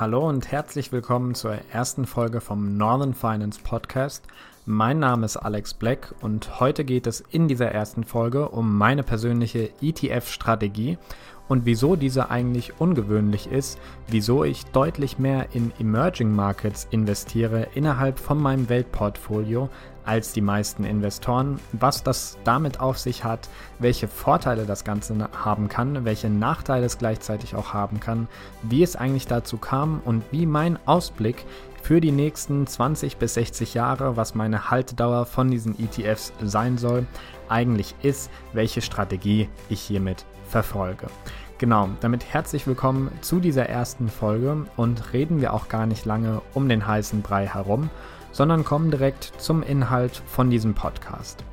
Hallo und herzlich willkommen zur ersten Folge vom Northern Finance Podcast. Mein Name ist Alex Black und heute geht es in dieser ersten Folge um meine persönliche ETF-Strategie und wieso diese eigentlich ungewöhnlich ist, wieso ich deutlich mehr in Emerging Markets investiere innerhalb von meinem Weltportfolio als die meisten Investoren, was das damit auf sich hat, welche Vorteile das Ganze haben kann, welche Nachteile es gleichzeitig auch haben kann, wie es eigentlich dazu kam und wie mein Ausblick für die nächsten 20 bis 60 Jahre, was meine Haltedauer von diesen ETFs sein soll, eigentlich ist, welche Strategie ich hiermit verfolge. Genau, damit herzlich willkommen zu dieser ersten Folge und reden wir auch gar nicht lange um den heißen Brei herum, sondern kommen direkt zum Inhalt von diesem Podcast.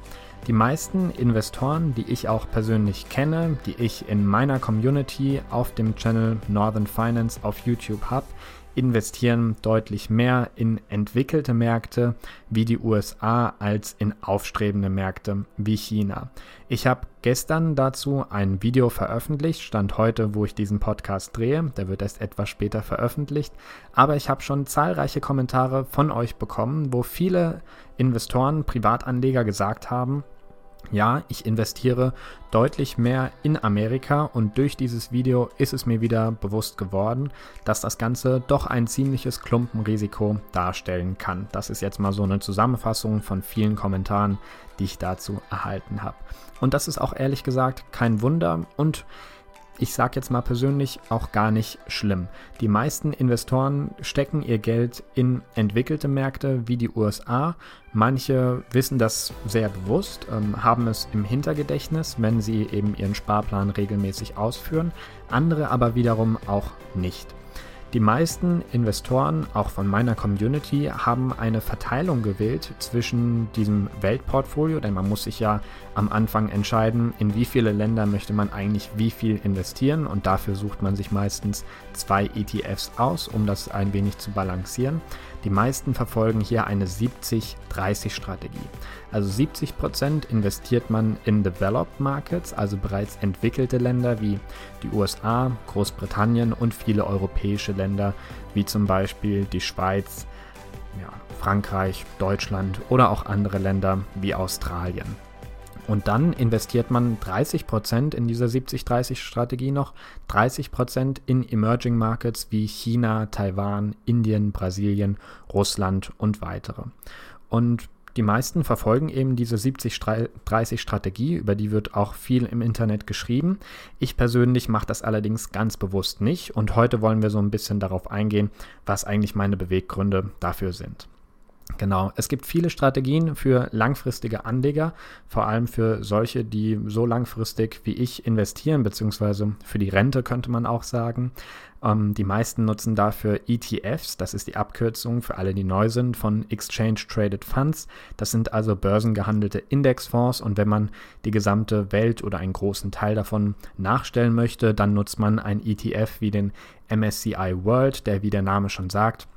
Die meisten Investoren, die ich auch persönlich kenne, die ich in meiner Community auf dem Channel Northern Finance auf YouTube habe, investieren deutlich mehr in entwickelte Märkte wie die USA als in aufstrebende Märkte wie China. Ich habe gestern dazu ein Video veröffentlicht, stand heute, wo ich diesen Podcast drehe, der wird erst etwas später veröffentlicht, aber ich habe schon zahlreiche Kommentare von euch bekommen, wo viele Investoren, Privatanleger gesagt haben, ja, ich investiere deutlich mehr in Amerika und durch dieses Video ist es mir wieder bewusst geworden, dass das Ganze doch ein ziemliches Klumpenrisiko darstellen kann. Das ist jetzt mal so eine Zusammenfassung von vielen Kommentaren, die ich dazu erhalten habe. Und das ist auch ehrlich gesagt kein Wunder und ich sage jetzt mal persönlich, auch gar nicht schlimm. Die meisten Investoren stecken ihr Geld in entwickelte Märkte wie die USA. Manche wissen das sehr bewusst, ähm, haben es im Hintergedächtnis, wenn sie eben ihren Sparplan regelmäßig ausführen. Andere aber wiederum auch nicht. Die meisten Investoren, auch von meiner Community, haben eine Verteilung gewählt zwischen diesem Weltportfolio, denn man muss sich ja am Anfang entscheiden, in wie viele Länder möchte man eigentlich wie viel investieren und dafür sucht man sich meistens zwei ETFs aus, um das ein wenig zu balancieren. Die meisten verfolgen hier eine 70-30-Strategie. Also 70% investiert man in Developed Markets, also bereits entwickelte Länder wie die USA, Großbritannien und viele europäische Länder wie zum Beispiel die Schweiz, ja, Frankreich, Deutschland oder auch andere Länder wie Australien. Und dann investiert man 30% in dieser 70-30-Strategie noch, 30% in Emerging Markets wie China, Taiwan, Indien, Brasilien, Russland und weitere. Und die meisten verfolgen eben diese 70-30-Strategie, über die wird auch viel im Internet geschrieben. Ich persönlich mache das allerdings ganz bewusst nicht und heute wollen wir so ein bisschen darauf eingehen, was eigentlich meine Beweggründe dafür sind. Genau, es gibt viele Strategien für langfristige Anleger, vor allem für solche, die so langfristig wie ich investieren, beziehungsweise für die Rente könnte man auch sagen. Ähm, die meisten nutzen dafür ETFs, das ist die Abkürzung für alle, die neu sind, von Exchange Traded Funds. Das sind also börsengehandelte Indexfonds und wenn man die gesamte Welt oder einen großen Teil davon nachstellen möchte, dann nutzt man ein ETF wie den MSCI World, der wie der Name schon sagt,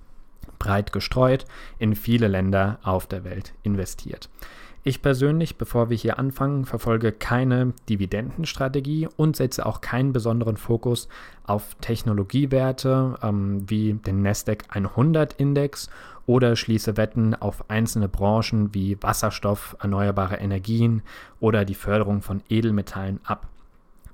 breit gestreut in viele Länder auf der Welt investiert. Ich persönlich, bevor wir hier anfangen, verfolge keine Dividendenstrategie und setze auch keinen besonderen Fokus auf Technologiewerte ähm, wie den Nasdaq 100 Index oder schließe Wetten auf einzelne Branchen wie Wasserstoff, erneuerbare Energien oder die Förderung von Edelmetallen ab.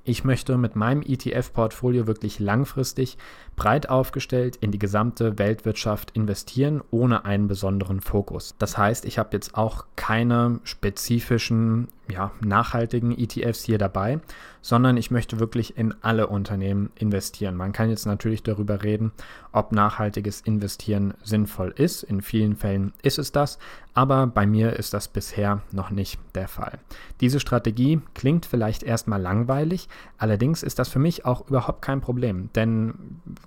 Ich möchte mit meinem ETF-Portfolio wirklich langfristig breit aufgestellt in die gesamte Weltwirtschaft investieren, ohne einen besonderen Fokus. Das heißt, ich habe jetzt auch keine spezifischen ja, nachhaltigen ETFs hier dabei, sondern ich möchte wirklich in alle Unternehmen investieren. Man kann jetzt natürlich darüber reden, ob nachhaltiges Investieren sinnvoll ist. In vielen Fällen ist es das, aber bei mir ist das bisher noch nicht der Fall. Diese Strategie klingt vielleicht erstmal langweilig, allerdings ist das für mich auch überhaupt kein Problem, denn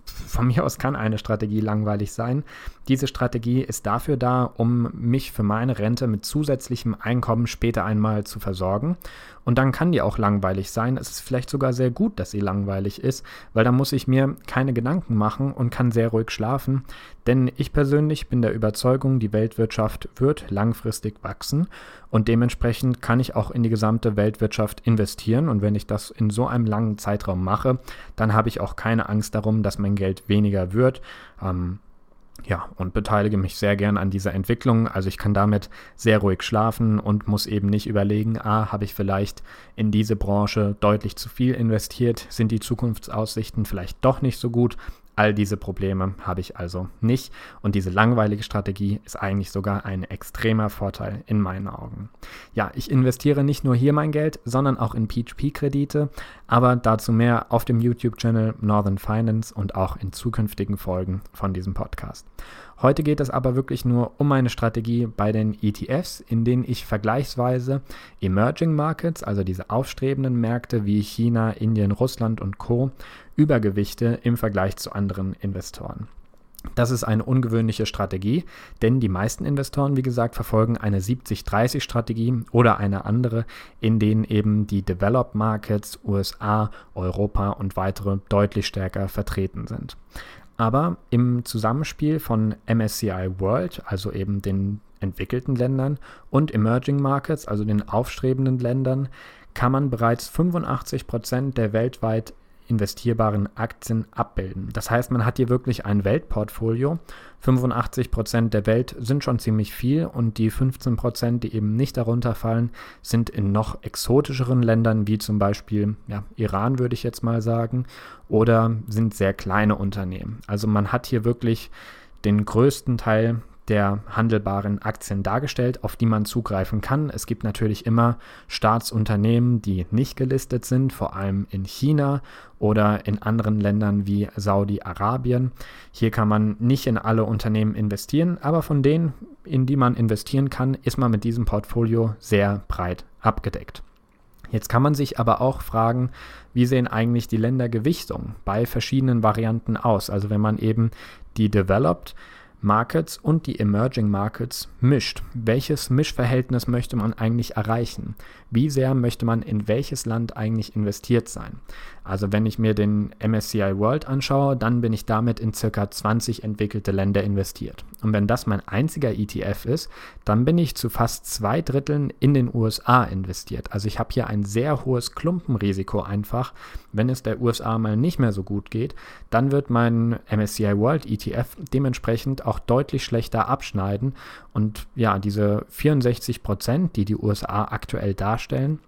von mir aus kann eine Strategie langweilig sein. Diese Strategie ist dafür da, um mich für meine Rente mit zusätzlichem Einkommen später einmal zu versorgen versorgen. Und dann kann die auch langweilig sein. Es ist vielleicht sogar sehr gut, dass sie langweilig ist, weil dann muss ich mir keine Gedanken machen und kann sehr ruhig schlafen. Denn ich persönlich bin der Überzeugung, die Weltwirtschaft wird langfristig wachsen und dementsprechend kann ich auch in die gesamte Weltwirtschaft investieren. Und wenn ich das in so einem langen Zeitraum mache, dann habe ich auch keine Angst darum, dass mein Geld weniger wird. Ähm, ja, und beteilige mich sehr gern an dieser Entwicklung. Also ich kann damit sehr ruhig schlafen und muss eben nicht überlegen, ah, habe ich vielleicht in diese Branche deutlich zu viel investiert, sind die Zukunftsaussichten vielleicht doch nicht so gut, All diese Probleme habe ich also nicht und diese langweilige Strategie ist eigentlich sogar ein extremer Vorteil in meinen Augen. Ja, ich investiere nicht nur hier mein Geld, sondern auch in PHP-Kredite, aber dazu mehr auf dem YouTube-Channel Northern Finance und auch in zukünftigen Folgen von diesem Podcast. Heute geht es aber wirklich nur um meine Strategie bei den ETFs, in denen ich vergleichsweise Emerging Markets, also diese aufstrebenden Märkte wie China, Indien, Russland und Co, übergewichte im Vergleich zu anderen Investoren. Das ist eine ungewöhnliche Strategie, denn die meisten Investoren, wie gesagt, verfolgen eine 70-30-Strategie oder eine andere, in denen eben die Developed Markets, USA, Europa und weitere deutlich stärker vertreten sind. Aber im Zusammenspiel von MSCI World, also eben den entwickelten Ländern, und Emerging Markets, also den aufstrebenden Ländern, kann man bereits 85 Prozent der weltweit investierbaren Aktien abbilden. Das heißt, man hat hier wirklich ein Weltportfolio. 85 Prozent der Welt sind schon ziemlich viel und die 15 Prozent, die eben nicht darunter fallen, sind in noch exotischeren Ländern wie zum Beispiel ja, Iran, würde ich jetzt mal sagen, oder sind sehr kleine Unternehmen. Also man hat hier wirklich den größten Teil der handelbaren Aktien dargestellt, auf die man zugreifen kann. Es gibt natürlich immer Staatsunternehmen, die nicht gelistet sind, vor allem in China oder in anderen Ländern wie Saudi-Arabien. Hier kann man nicht in alle Unternehmen investieren, aber von denen, in die man investieren kann, ist man mit diesem Portfolio sehr breit abgedeckt. Jetzt kann man sich aber auch fragen, wie sehen eigentlich die Ländergewichtungen bei verschiedenen Varianten aus? Also wenn man eben die Developed Markets und die Emerging Markets mischt. Welches Mischverhältnis möchte man eigentlich erreichen? Wie sehr möchte man in welches Land eigentlich investiert sein? Also wenn ich mir den MSCI World anschaue, dann bin ich damit in circa 20 entwickelte Länder investiert. Und wenn das mein einziger ETF ist, dann bin ich zu fast zwei Dritteln in den USA investiert. Also ich habe hier ein sehr hohes Klumpenrisiko einfach. Wenn es der USA mal nicht mehr so gut geht, dann wird mein MSCI World ETF dementsprechend auch deutlich schlechter abschneiden. Und ja, diese 64 Prozent, die die USA aktuell darstellen,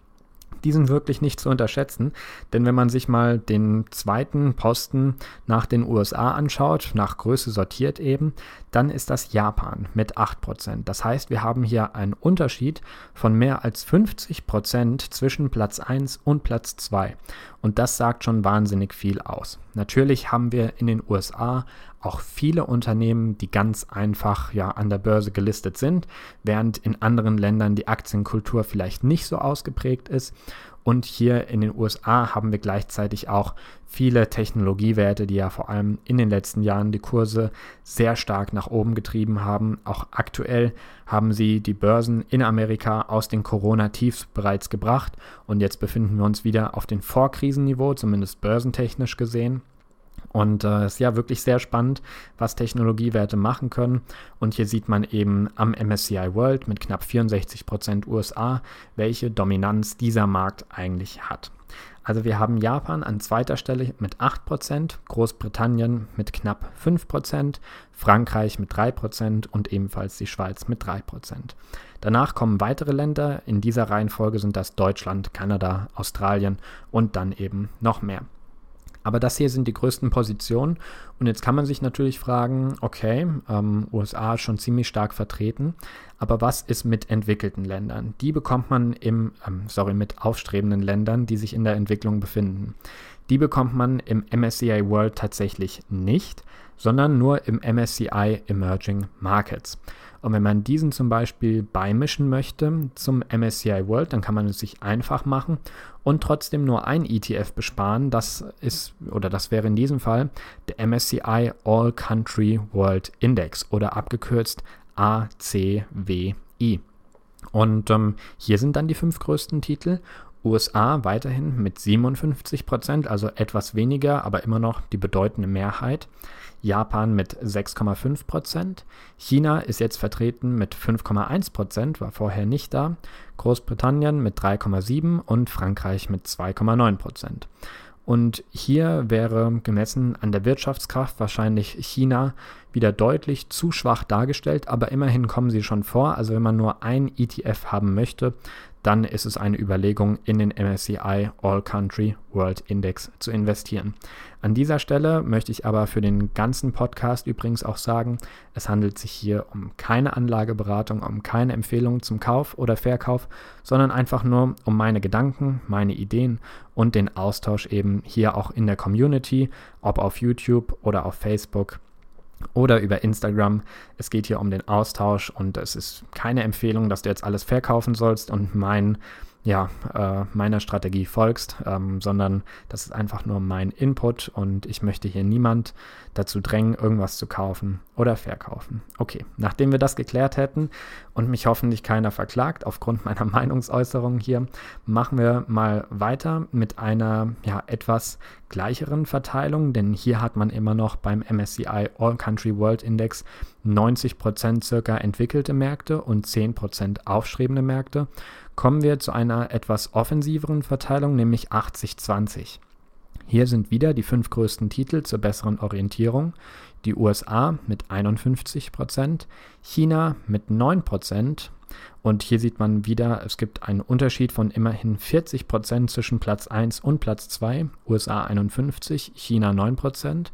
die sind wirklich nicht zu unterschätzen, denn wenn man sich mal den zweiten Posten nach den USA anschaut, nach Größe sortiert eben, dann ist das Japan mit 8%. Das heißt, wir haben hier einen Unterschied von mehr als 50% zwischen Platz 1 und Platz 2. Und das sagt schon wahnsinnig viel aus. Natürlich haben wir in den USA auch viele Unternehmen, die ganz einfach ja an der Börse gelistet sind, während in anderen Ländern die Aktienkultur vielleicht nicht so ausgeprägt ist. Und hier in den USA haben wir gleichzeitig auch viele Technologiewerte, die ja vor allem in den letzten Jahren die Kurse sehr stark nach oben getrieben haben. Auch aktuell haben sie die Börsen in Amerika aus den Corona-Tiefs bereits gebracht und jetzt befinden wir uns wieder auf dem Vorkrisenniveau, zumindest börsentechnisch gesehen. Und es äh, ist ja wirklich sehr spannend, was Technologiewerte machen können. Und hier sieht man eben am MSCI World mit knapp 64% USA, welche Dominanz dieser Markt eigentlich hat. Also wir haben Japan an zweiter Stelle mit 8%, Großbritannien mit knapp 5%, Frankreich mit 3% und ebenfalls die Schweiz mit 3%. Danach kommen weitere Länder, in dieser Reihenfolge sind das Deutschland, Kanada, Australien und dann eben noch mehr. Aber das hier sind die größten Positionen. Und jetzt kann man sich natürlich fragen, okay, ähm, USA ist schon ziemlich stark vertreten, aber was ist mit entwickelten Ländern? Die bekommt man im, ähm, sorry, mit aufstrebenden Ländern, die sich in der Entwicklung befinden. Die bekommt man im MSCI World tatsächlich nicht, sondern nur im MSCI Emerging Markets. Und wenn man diesen zum Beispiel beimischen möchte zum MSCI World, dann kann man es sich einfach machen und trotzdem nur ein ETF besparen. Das ist, oder das wäre in diesem Fall der MSCI All Country World Index oder abgekürzt ACWI. Und ähm, hier sind dann die fünf größten Titel. USA weiterhin mit 57 Prozent, also etwas weniger, aber immer noch die bedeutende Mehrheit. Japan mit 6,5 Prozent. China ist jetzt vertreten mit 5,1 Prozent, war vorher nicht da. Großbritannien mit 3,7 und Frankreich mit 2,9 Prozent. Und hier wäre gemessen an der Wirtschaftskraft wahrscheinlich China wieder deutlich zu schwach dargestellt, aber immerhin kommen sie schon vor. Also wenn man nur ein ETF haben möchte, dann ist es eine Überlegung, in den MSCI All Country World Index zu investieren. An dieser Stelle möchte ich aber für den ganzen Podcast übrigens auch sagen, es handelt sich hier um keine Anlageberatung, um keine Empfehlung zum Kauf oder Verkauf, sondern einfach nur um meine Gedanken, meine Ideen und den Austausch eben hier auch in der Community, ob auf YouTube oder auf Facebook oder über Instagram. Es geht hier um den Austausch und es ist keine Empfehlung, dass du jetzt alles verkaufen sollst und mein ja, äh, meiner Strategie folgst, ähm, sondern das ist einfach nur mein Input und ich möchte hier niemand dazu drängen, irgendwas zu kaufen oder verkaufen. Okay, nachdem wir das geklärt hätten und mich hoffentlich keiner verklagt aufgrund meiner Meinungsäußerung hier, machen wir mal weiter mit einer ja, etwas gleicheren Verteilung, denn hier hat man immer noch beim MSCI All Country World Index 90% circa entwickelte Märkte und 10% aufstrebende Märkte kommen wir zu einer etwas offensiveren Verteilung, nämlich 80-20. Hier sind wieder die fünf größten Titel zur besseren Orientierung. Die USA mit 51%, China mit 9%. Und hier sieht man wieder, es gibt einen Unterschied von immerhin 40% zwischen Platz 1 und Platz 2. USA 51, China 9%.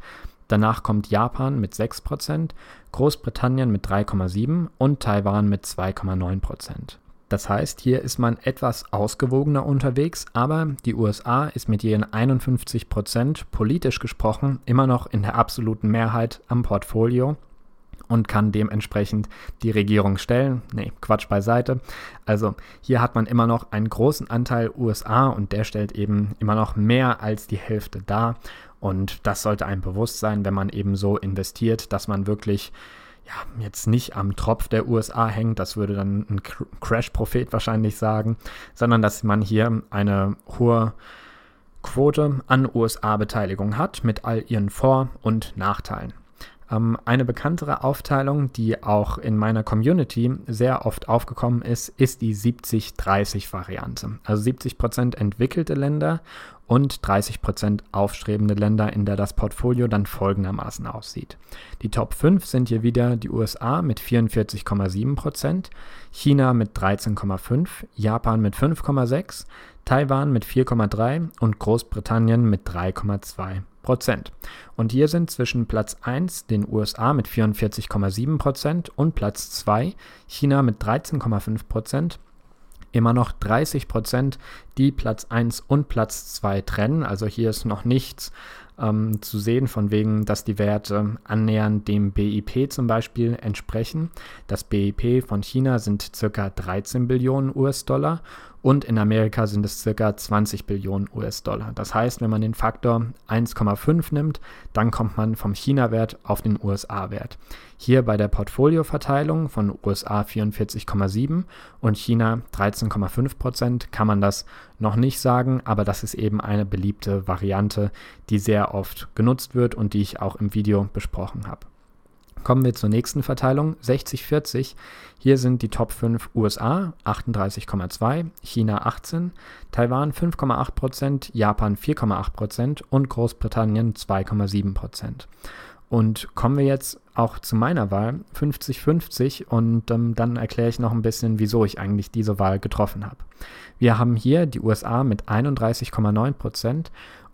Danach kommt Japan mit 6%, Großbritannien mit 3,7% und Taiwan mit 2,9%. Das heißt, hier ist man etwas ausgewogener unterwegs, aber die USA ist mit ihren 51 Prozent politisch gesprochen immer noch in der absoluten Mehrheit am Portfolio und kann dementsprechend die Regierung stellen. Nee, Quatsch beiseite. Also hier hat man immer noch einen großen Anteil USA und der stellt eben immer noch mehr als die Hälfte dar. Und das sollte einem bewusst sein, wenn man eben so investiert, dass man wirklich ja, jetzt nicht am Tropf der USA hängt, das würde dann ein Crash-Prophet wahrscheinlich sagen, sondern dass man hier eine hohe Quote an USA-Beteiligung hat mit all ihren Vor- und Nachteilen. Ähm, eine bekanntere Aufteilung, die auch in meiner Community sehr oft aufgekommen ist, ist die 70-30-Variante. Also 70% entwickelte Länder und 30% aufstrebende Länder, in der das Portfolio dann folgendermaßen aussieht. Die Top 5 sind hier wieder die USA mit 44,7%, China mit 13,5%, Japan mit 5,6%, Taiwan mit 4,3% und Großbritannien mit 3,2%. Prozent. Und hier sind zwischen Platz 1 den USA mit 44,7 Prozent und Platz 2 China mit 13,5 Prozent immer noch 30 Prozent, die Platz 1 und Platz 2 trennen. Also hier ist noch nichts ähm, zu sehen, von wegen, dass die Werte annähernd dem BIP zum Beispiel entsprechen. Das BIP von China sind ca. 13 Billionen US-Dollar und in Amerika sind es ca. 20 Billionen US-Dollar. Das heißt, wenn man den Faktor 1,5 nimmt, dann kommt man vom China-Wert auf den USA-Wert. Hier bei der Portfolioverteilung von USA 44,7 und China 13,5 Prozent kann man das noch nicht sagen, aber das ist eben eine beliebte Variante, die sehr oft genutzt wird und die ich auch im Video besprochen habe. Kommen wir zur nächsten Verteilung, 60-40. Hier sind die Top 5 USA 38,2, China 18, Taiwan 5,8%, Japan 4,8% und Großbritannien 2,7%. Und kommen wir jetzt auch zu meiner Wahl, 50-50, und ähm, dann erkläre ich noch ein bisschen, wieso ich eigentlich diese Wahl getroffen habe. Wir haben hier die USA mit 31,9%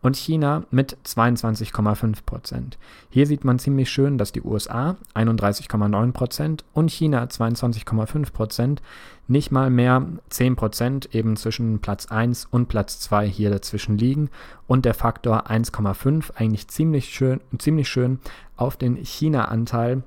und China mit 22,5 Prozent. Hier sieht man ziemlich schön, dass die USA 31,9 Prozent und China 22,5 Prozent nicht mal mehr 10 Prozent eben zwischen Platz 1 und Platz 2 hier dazwischen liegen und der Faktor 1,5 eigentlich ziemlich schön, ziemlich schön auf den China-Anteil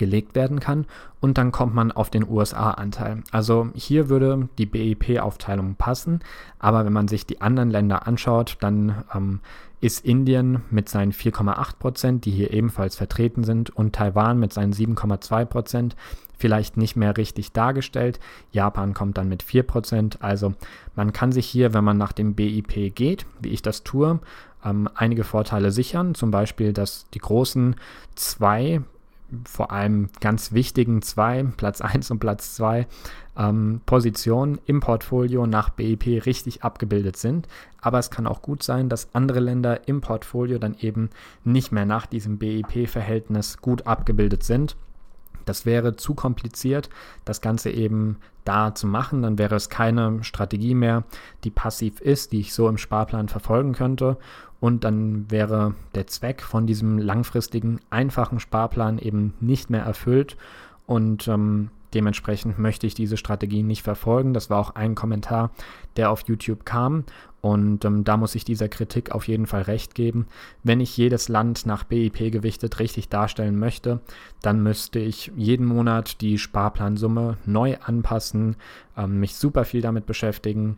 gelegt werden kann und dann kommt man auf den USA-Anteil. Also hier würde die BIP-Aufteilung passen, aber wenn man sich die anderen Länder anschaut, dann ähm, ist Indien mit seinen 4,8 Prozent, die hier ebenfalls vertreten sind, und Taiwan mit seinen 7,2 Prozent vielleicht nicht mehr richtig dargestellt. Japan kommt dann mit 4 Prozent. Also man kann sich hier, wenn man nach dem BIP geht, wie ich das tue, ähm, einige Vorteile sichern. Zum Beispiel, dass die großen zwei vor allem ganz wichtigen zwei, Platz 1 und Platz 2, ähm, Positionen im Portfolio nach BIP richtig abgebildet sind. Aber es kann auch gut sein, dass andere Länder im Portfolio dann eben nicht mehr nach diesem BIP-Verhältnis gut abgebildet sind. Das wäre zu kompliziert, das Ganze eben da zu machen. Dann wäre es keine Strategie mehr, die passiv ist, die ich so im Sparplan verfolgen könnte. Und dann wäre der Zweck von diesem langfristigen, einfachen Sparplan eben nicht mehr erfüllt. Und ähm, dementsprechend möchte ich diese Strategie nicht verfolgen. Das war auch ein Kommentar, der auf YouTube kam. Und ähm, da muss ich dieser Kritik auf jeden Fall recht geben. Wenn ich jedes Land nach BIP gewichtet richtig darstellen möchte, dann müsste ich jeden Monat die Sparplansumme neu anpassen, ähm, mich super viel damit beschäftigen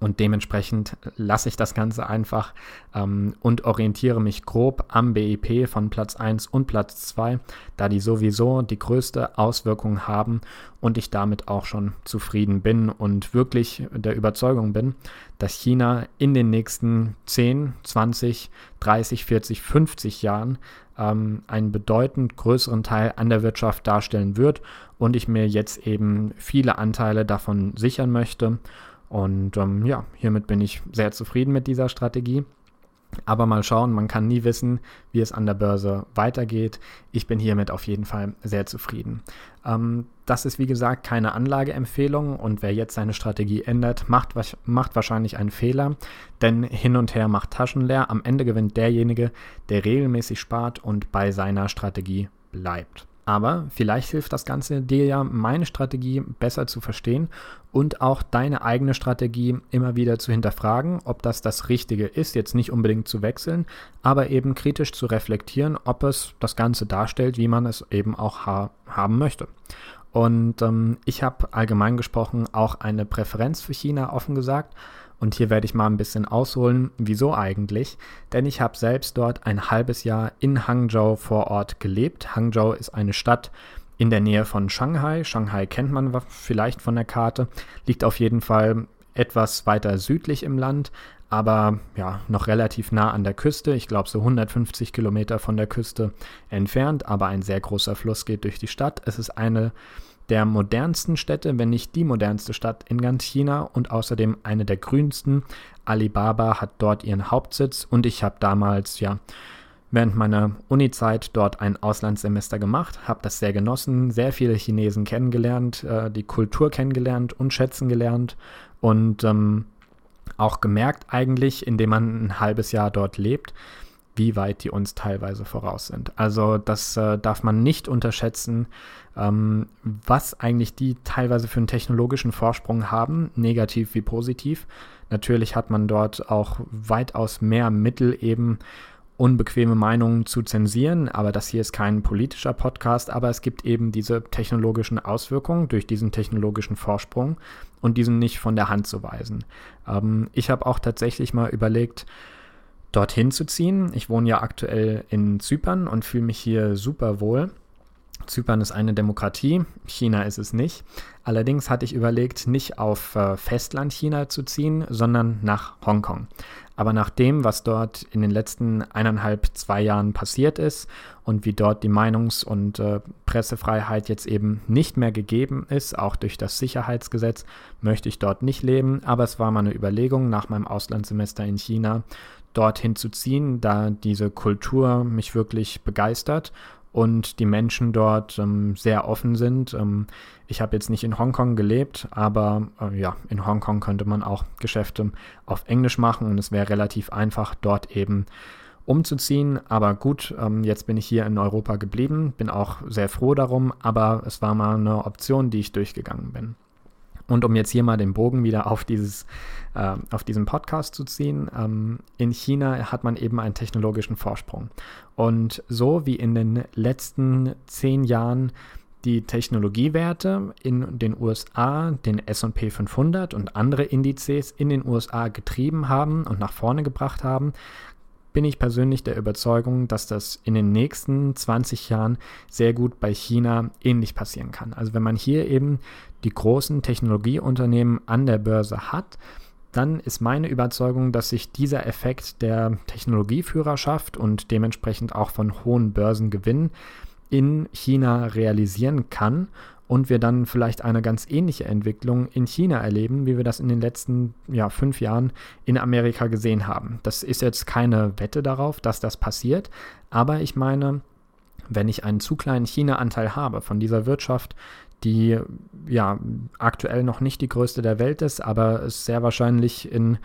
und dementsprechend lasse ich das Ganze einfach ähm, und orientiere mich grob am BIP von Platz 1 und Platz 2, da die sowieso die größte Auswirkung haben und ich damit auch schon zufrieden bin und wirklich der Überzeugung bin, dass China in den nächsten 10, 20, 30, 40, 50 Jahren ähm, einen bedeutend größeren Teil an der Wirtschaft darstellen wird und ich mir jetzt eben viele Anteile davon sichern möchte und ähm, ja, hiermit bin ich sehr zufrieden mit dieser Strategie. Aber mal schauen, man kann nie wissen, wie es an der Börse weitergeht. Ich bin hiermit auf jeden Fall sehr zufrieden. Ähm, das ist wie gesagt keine Anlageempfehlung und wer jetzt seine Strategie ändert, macht, macht wahrscheinlich einen Fehler, denn hin und her macht Taschen leer. Am Ende gewinnt derjenige, der regelmäßig spart und bei seiner Strategie bleibt. Aber vielleicht hilft das Ganze dir ja, meine Strategie besser zu verstehen und auch deine eigene Strategie immer wieder zu hinterfragen, ob das das Richtige ist, jetzt nicht unbedingt zu wechseln, aber eben kritisch zu reflektieren, ob es das Ganze darstellt, wie man es eben auch ha haben möchte. Und ähm, ich habe allgemein gesprochen auch eine Präferenz für China offen gesagt und hier werde ich mal ein bisschen ausholen, wieso eigentlich. Denn ich habe selbst dort ein halbes Jahr in Hangzhou vor Ort gelebt. Hangzhou ist eine Stadt in der Nähe von Shanghai. Shanghai kennt man vielleicht von der Karte, liegt auf jeden Fall etwas weiter südlich im Land, aber ja, noch relativ nah an der Küste. Ich glaube, so 150 Kilometer von der Küste entfernt, aber ein sehr großer Fluss geht durch die Stadt. Es ist eine der modernsten Städte, wenn nicht die modernste Stadt in ganz China und außerdem eine der grünsten. Alibaba hat dort ihren Hauptsitz und ich habe damals ja während meiner Uni-Zeit dort ein Auslandssemester gemacht, habe das sehr genossen, sehr viele Chinesen kennengelernt, äh, die Kultur kennengelernt und schätzen gelernt und ähm, auch gemerkt eigentlich, indem man ein halbes Jahr dort lebt, wie weit die uns teilweise voraus sind. Also das äh, darf man nicht unterschätzen, ähm, was eigentlich die teilweise für einen technologischen Vorsprung haben, negativ wie positiv. Natürlich hat man dort auch weitaus mehr Mittel eben unbequeme Meinungen zu zensieren, aber das hier ist kein politischer Podcast, aber es gibt eben diese technologischen Auswirkungen durch diesen technologischen Vorsprung und diesen nicht von der Hand zu weisen. Ähm, ich habe auch tatsächlich mal überlegt, dorthin zu ziehen. Ich wohne ja aktuell in Zypern und fühle mich hier super wohl. Zypern ist eine Demokratie, China ist es nicht. Allerdings hatte ich überlegt, nicht auf äh, Festland China zu ziehen, sondern nach Hongkong. Aber nach dem, was dort in den letzten eineinhalb, zwei Jahren passiert ist und wie dort die Meinungs- und äh, Pressefreiheit jetzt eben nicht mehr gegeben ist, auch durch das Sicherheitsgesetz, möchte ich dort nicht leben. Aber es war meine Überlegung nach meinem Auslandssemester in China, dorthin zu ziehen, da diese Kultur mich wirklich begeistert und die Menschen dort ähm, sehr offen sind. Ähm, ich habe jetzt nicht in Hongkong gelebt, aber äh, ja, in Hongkong könnte man auch Geschäfte auf Englisch machen und es wäre relativ einfach, dort eben umzuziehen. Aber gut, ähm, jetzt bin ich hier in Europa geblieben, bin auch sehr froh darum, aber es war mal eine Option, die ich durchgegangen bin. Und um jetzt hier mal den Bogen wieder auf, dieses, äh, auf diesen Podcast zu ziehen, ähm, in China hat man eben einen technologischen Vorsprung. Und so wie in den letzten zehn Jahren die Technologiewerte in den USA, den SP 500 und andere Indizes in den USA getrieben haben und nach vorne gebracht haben, bin ich persönlich der Überzeugung, dass das in den nächsten 20 Jahren sehr gut bei China ähnlich passieren kann. Also wenn man hier eben die großen Technologieunternehmen an der Börse hat, dann ist meine Überzeugung, dass sich dieser Effekt der Technologieführerschaft und dementsprechend auch von hohen Börsengewinnen in China realisieren kann und wir dann vielleicht eine ganz ähnliche Entwicklung in China erleben, wie wir das in den letzten ja, fünf Jahren in Amerika gesehen haben. Das ist jetzt keine Wette darauf, dass das passiert, aber ich meine, wenn ich einen zu kleinen China-Anteil habe von dieser Wirtschaft, die ja aktuell noch nicht die größte der Welt ist, aber es sehr wahrscheinlich in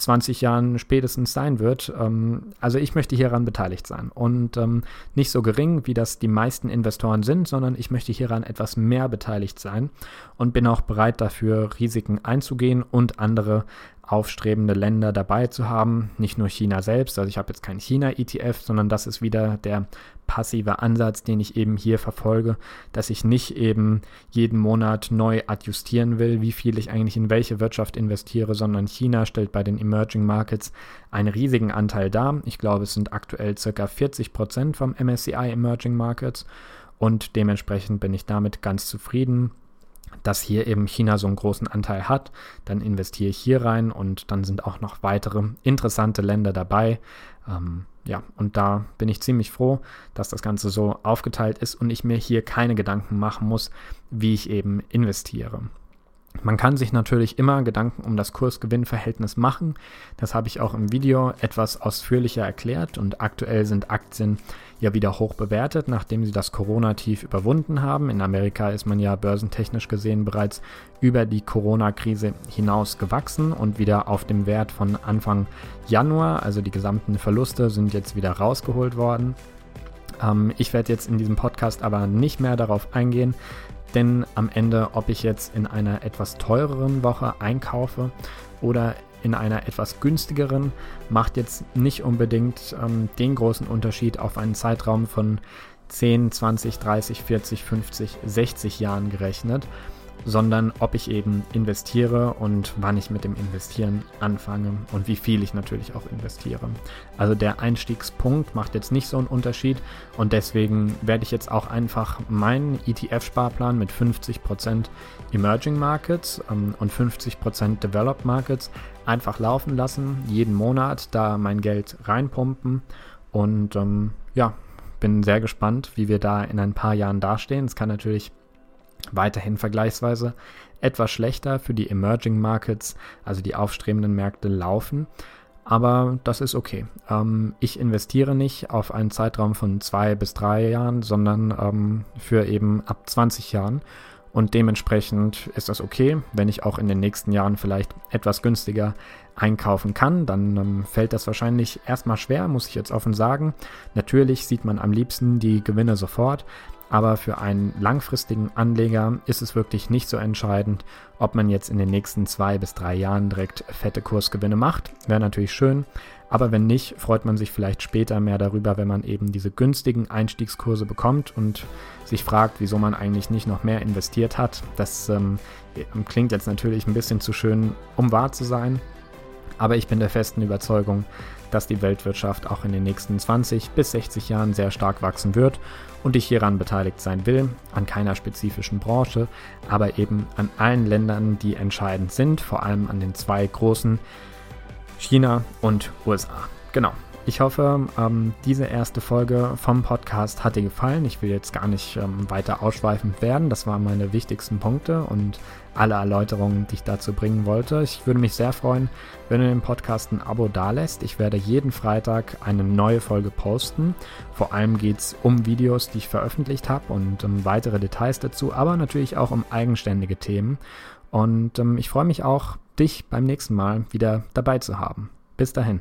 20 Jahren spätestens sein wird. Ähm, also ich möchte hieran beteiligt sein und ähm, nicht so gering, wie das die meisten Investoren sind, sondern ich möchte hieran etwas mehr beteiligt sein und bin auch bereit dafür, Risiken einzugehen und andere aufstrebende Länder dabei zu haben. Nicht nur China selbst, also ich habe jetzt kein China-ETF, sondern das ist wieder der passive Ansatz, den ich eben hier verfolge, dass ich nicht eben jeden Monat neu adjustieren will, wie viel ich eigentlich in welche Wirtschaft investiere, sondern China stellt bei den Emerging Markets einen riesigen Anteil dar. Ich glaube, es sind aktuell circa 40 Prozent vom MSCI Emerging Markets und dementsprechend bin ich damit ganz zufrieden dass hier eben China so einen großen Anteil hat. Dann investiere ich hier rein und dann sind auch noch weitere interessante Länder dabei. Ähm, ja, und da bin ich ziemlich froh, dass das Ganze so aufgeteilt ist und ich mir hier keine Gedanken machen muss, wie ich eben investiere. Man kann sich natürlich immer Gedanken um das Kurs-Gewinn-Verhältnis machen. Das habe ich auch im Video etwas ausführlicher erklärt und aktuell sind Aktien ja wieder hoch bewertet, nachdem sie das Corona-Tief überwunden haben. In Amerika ist man ja börsentechnisch gesehen bereits über die Corona-Krise hinaus gewachsen und wieder auf dem Wert von Anfang Januar. Also die gesamten Verluste sind jetzt wieder rausgeholt worden. Ähm, ich werde jetzt in diesem Podcast aber nicht mehr darauf eingehen, denn am Ende, ob ich jetzt in einer etwas teureren Woche einkaufe oder in einer etwas günstigeren, macht jetzt nicht unbedingt ähm, den großen Unterschied auf einen Zeitraum von 10, 20, 30, 40, 50, 60 Jahren gerechnet sondern ob ich eben investiere und wann ich mit dem Investieren anfange und wie viel ich natürlich auch investiere. Also der Einstiegspunkt macht jetzt nicht so einen Unterschied und deswegen werde ich jetzt auch einfach meinen ETF-Sparplan mit 50% Emerging Markets ähm, und 50% Developed Markets einfach laufen lassen, jeden Monat da mein Geld reinpumpen und ähm, ja, bin sehr gespannt, wie wir da in ein paar Jahren dastehen. Es kann natürlich weiterhin vergleichsweise etwas schlechter für die Emerging Markets, also die aufstrebenden Märkte, laufen. Aber das ist okay. Ähm, ich investiere nicht auf einen Zeitraum von zwei bis drei Jahren, sondern ähm, für eben ab 20 Jahren. Und dementsprechend ist das okay, wenn ich auch in den nächsten Jahren vielleicht etwas günstiger einkaufen kann, dann ähm, fällt das wahrscheinlich erstmal schwer, muss ich jetzt offen sagen. Natürlich sieht man am liebsten die Gewinne sofort, aber für einen langfristigen Anleger ist es wirklich nicht so entscheidend, ob man jetzt in den nächsten zwei bis drei Jahren direkt fette Kursgewinne macht. Wäre natürlich schön. Aber wenn nicht, freut man sich vielleicht später mehr darüber, wenn man eben diese günstigen Einstiegskurse bekommt und sich fragt, wieso man eigentlich nicht noch mehr investiert hat. Das ähm, klingt jetzt natürlich ein bisschen zu schön, um wahr zu sein. Aber ich bin der festen Überzeugung, dass die Weltwirtschaft auch in den nächsten 20 bis 60 Jahren sehr stark wachsen wird und ich hieran beteiligt sein will, an keiner spezifischen Branche, aber eben an allen Ländern, die entscheidend sind, vor allem an den zwei großen, China und USA. Genau. Ich hoffe, ähm, diese erste Folge vom Podcast hat dir gefallen. Ich will jetzt gar nicht ähm, weiter ausschweifend werden. Das waren meine wichtigsten Punkte und alle Erläuterungen, die ich dazu bringen wollte. Ich würde mich sehr freuen, wenn du dem Podcast ein Abo dalässt. Ich werde jeden Freitag eine neue Folge posten. Vor allem geht es um Videos, die ich veröffentlicht habe und um weitere Details dazu, aber natürlich auch um eigenständige Themen. Und ähm, ich freue mich auch, dich beim nächsten Mal wieder dabei zu haben. Bis dahin.